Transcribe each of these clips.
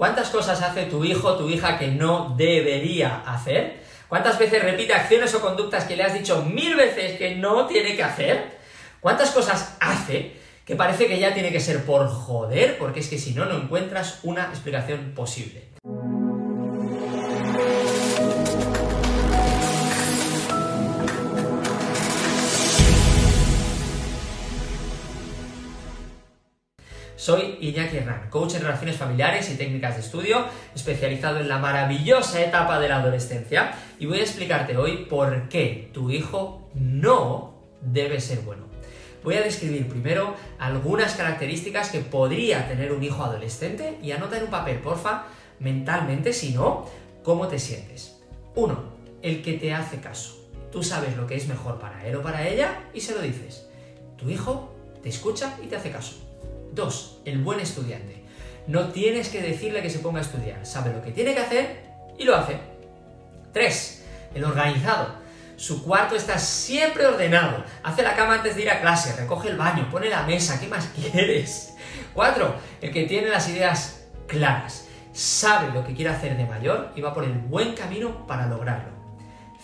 ¿Cuántas cosas hace tu hijo o tu hija que no debería hacer? ¿Cuántas veces repite acciones o conductas que le has dicho mil veces que no tiene que hacer? ¿Cuántas cosas hace que parece que ya tiene que ser por joder? Porque es que si no, no encuentras una explicación posible. Soy Iñaki Hernán, coach en relaciones familiares y técnicas de estudio, especializado en la maravillosa etapa de la adolescencia, y voy a explicarte hoy por qué tu hijo no debe ser bueno. Voy a describir primero algunas características que podría tener un hijo adolescente y anota en un papel, porfa, mentalmente, si no, cómo te sientes. 1. El que te hace caso. Tú sabes lo que es mejor para él o para ella y se lo dices. Tu hijo te escucha y te hace caso. 2. El buen estudiante. No tienes que decirle que se ponga a estudiar, sabe lo que tiene que hacer y lo hace. 3. El organizado. Su cuarto está siempre ordenado. Hace la cama antes de ir a clase, recoge el baño, pone la mesa, ¿qué más quieres? 4. El que tiene las ideas claras. Sabe lo que quiere hacer de mayor y va por el buen camino para lograrlo.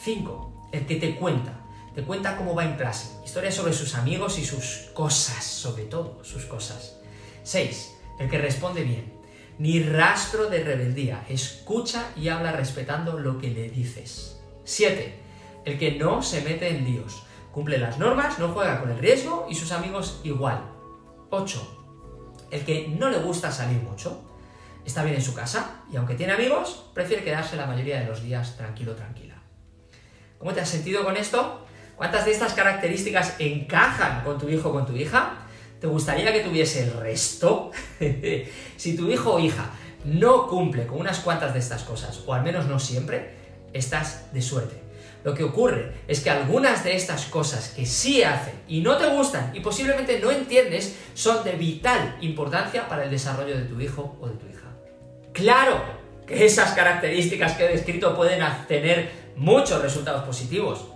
5. El que te cuenta. Te cuenta cómo va en clase. Historias sobre sus amigos y sus cosas, sobre todo sus cosas. 6. El que responde bien. Ni rastro de rebeldía. Escucha y habla respetando lo que le dices. 7. El que no se mete en líos. Cumple las normas, no juega con el riesgo y sus amigos igual. 8. El que no le gusta salir mucho. Está bien en su casa y aunque tiene amigos, prefiere quedarse la mayoría de los días tranquilo, tranquila. ¿Cómo te has sentido con esto? ¿Cuántas de estas características encajan con tu hijo o con tu hija? ¿Te gustaría que tuviese el resto? si tu hijo o hija no cumple con unas cuantas de estas cosas, o al menos no siempre, estás de suerte. Lo que ocurre es que algunas de estas cosas que sí hace y no te gustan y posiblemente no entiendes son de vital importancia para el desarrollo de tu hijo o de tu hija. Claro que esas características que he descrito pueden tener muchos resultados positivos,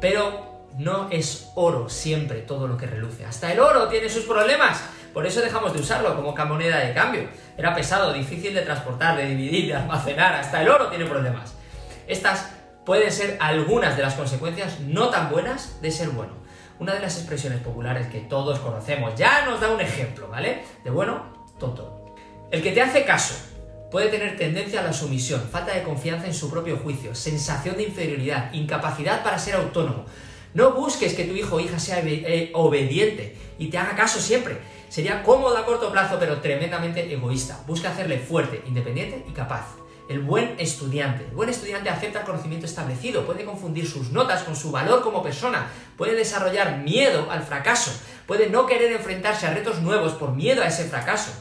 pero no es oro siempre todo lo que reluce. Hasta el oro tiene sus problemas. Por eso dejamos de usarlo como moneda de cambio. Era pesado, difícil de transportar, de dividir, de almacenar. Hasta el oro tiene problemas. Estas pueden ser algunas de las consecuencias no tan buenas de ser bueno. Una de las expresiones populares que todos conocemos ya nos da un ejemplo, ¿vale? De bueno, tonto. El que te hace caso puede tener tendencia a la sumisión, falta de confianza en su propio juicio, sensación de inferioridad, incapacidad para ser autónomo, no busques que tu hijo o hija sea eh, obediente y te haga caso siempre. Sería cómodo a corto plazo, pero tremendamente egoísta. Busca hacerle fuerte, independiente y capaz. El buen estudiante. El buen estudiante acepta el conocimiento establecido, puede confundir sus notas con su valor como persona, puede desarrollar miedo al fracaso, puede no querer enfrentarse a retos nuevos por miedo a ese fracaso.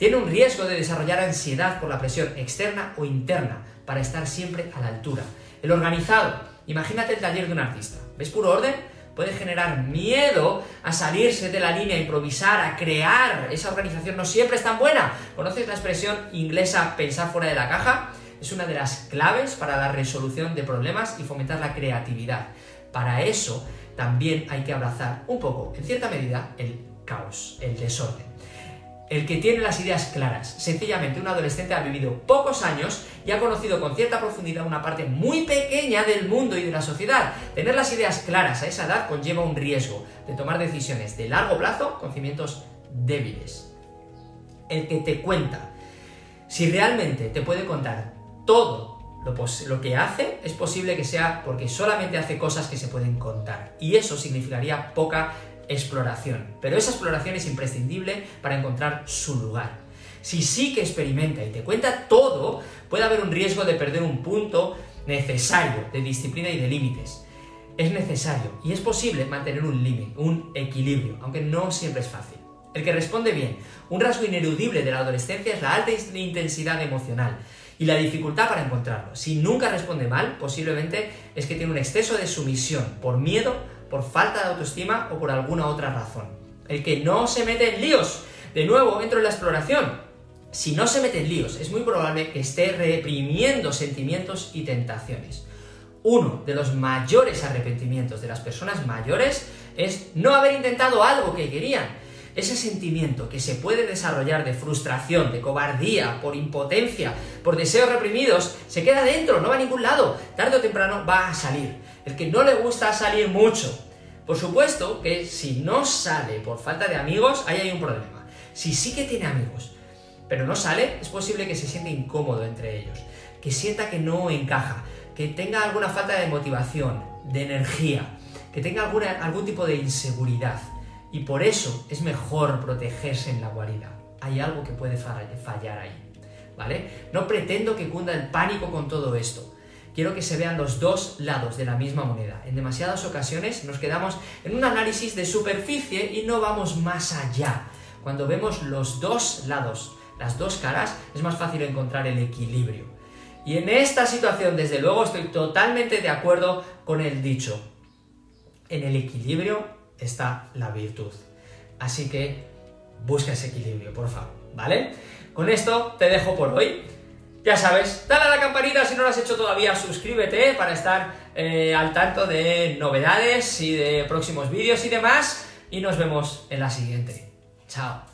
Tiene un riesgo de desarrollar ansiedad por la presión externa o interna para estar siempre a la altura. El organizado Imagínate el taller de un artista. ¿Ves puro orden? Puede generar miedo a salirse de la línea, a improvisar, a crear. Esa organización no siempre es tan buena. ¿Conoces la expresión inglesa pensar fuera de la caja? Es una de las claves para la resolución de problemas y fomentar la creatividad. Para eso también hay que abrazar un poco, en cierta medida, el caos, el desorden el que tiene las ideas claras. Sencillamente, un adolescente ha vivido pocos años y ha conocido con cierta profundidad una parte muy pequeña del mundo y de la sociedad. Tener las ideas claras a esa edad conlleva un riesgo de tomar decisiones de largo plazo con cimientos débiles. El que te cuenta. Si realmente te puede contar todo lo, lo, que hace, es posible que sea porque solamente hace cosas que se pueden contar. Y eso significaría poca exploración. Pero esa exploración es imprescindible para encontrar su lugar. Si sí que experimenta y te cuenta todo, puede haber un riesgo de perder un punto necesario de disciplina y de límites. Es necesario y es posible mantener un límite, un equilibrio, aunque no siempre es fácil. El que responde bien, un rasgo ineludible de la adolescencia es la alta intensidad emocional y la dificultad para encontrarlo. Si nunca responde mal, posiblemente es que tiene un exceso de sumisión por miedo por falta de autoestima o por alguna otra razón. El que no se mete en líos. De nuevo, entro en la exploración. Si no se mete en líos, es muy probable que esté reprimiendo sentimientos y tentaciones. Uno de los mayores arrepentimientos de las personas mayores es no haber intentado algo que querían. ese sentimiento que se puede desarrollar de frustración, de cobardía, por impotencia, por deseos reprimidos, se queda dentro, no va a ningún lado. Tarde o temprano va a salir. El que no le gusta salir mucho. Por supuesto que si no sale por falta de amigos, ahí hay un problema. Si sí que tiene amigos, pero no sale, es posible que se sienta incómodo entre ellos, que sienta que no encaja, que tenga alguna falta de motivación, de energía, que tenga alguna, algún tipo de inseguridad. Y por eso es mejor protegerse en la guarida. Hay algo que puede fallar ahí. ¿Vale? No pretendo que cunda el pánico con todo esto. Quiero que se vean los dos lados de la misma moneda. En demasiadas ocasiones nos quedamos en un análisis de superficie y no vamos más allá. Cuando vemos los dos lados, las dos caras, es más fácil encontrar el equilibrio. Y en esta situación, desde luego, estoy totalmente de acuerdo con el dicho. En el equilibrio está la virtud. Así que busca ese equilibrio, por favor, ¿vale? Con esto te dejo por hoy. Ya sabes, dale a la campanita si no lo has hecho todavía, suscríbete para estar eh, al tanto de novedades y de próximos vídeos y demás. Y nos vemos en la siguiente. Chao.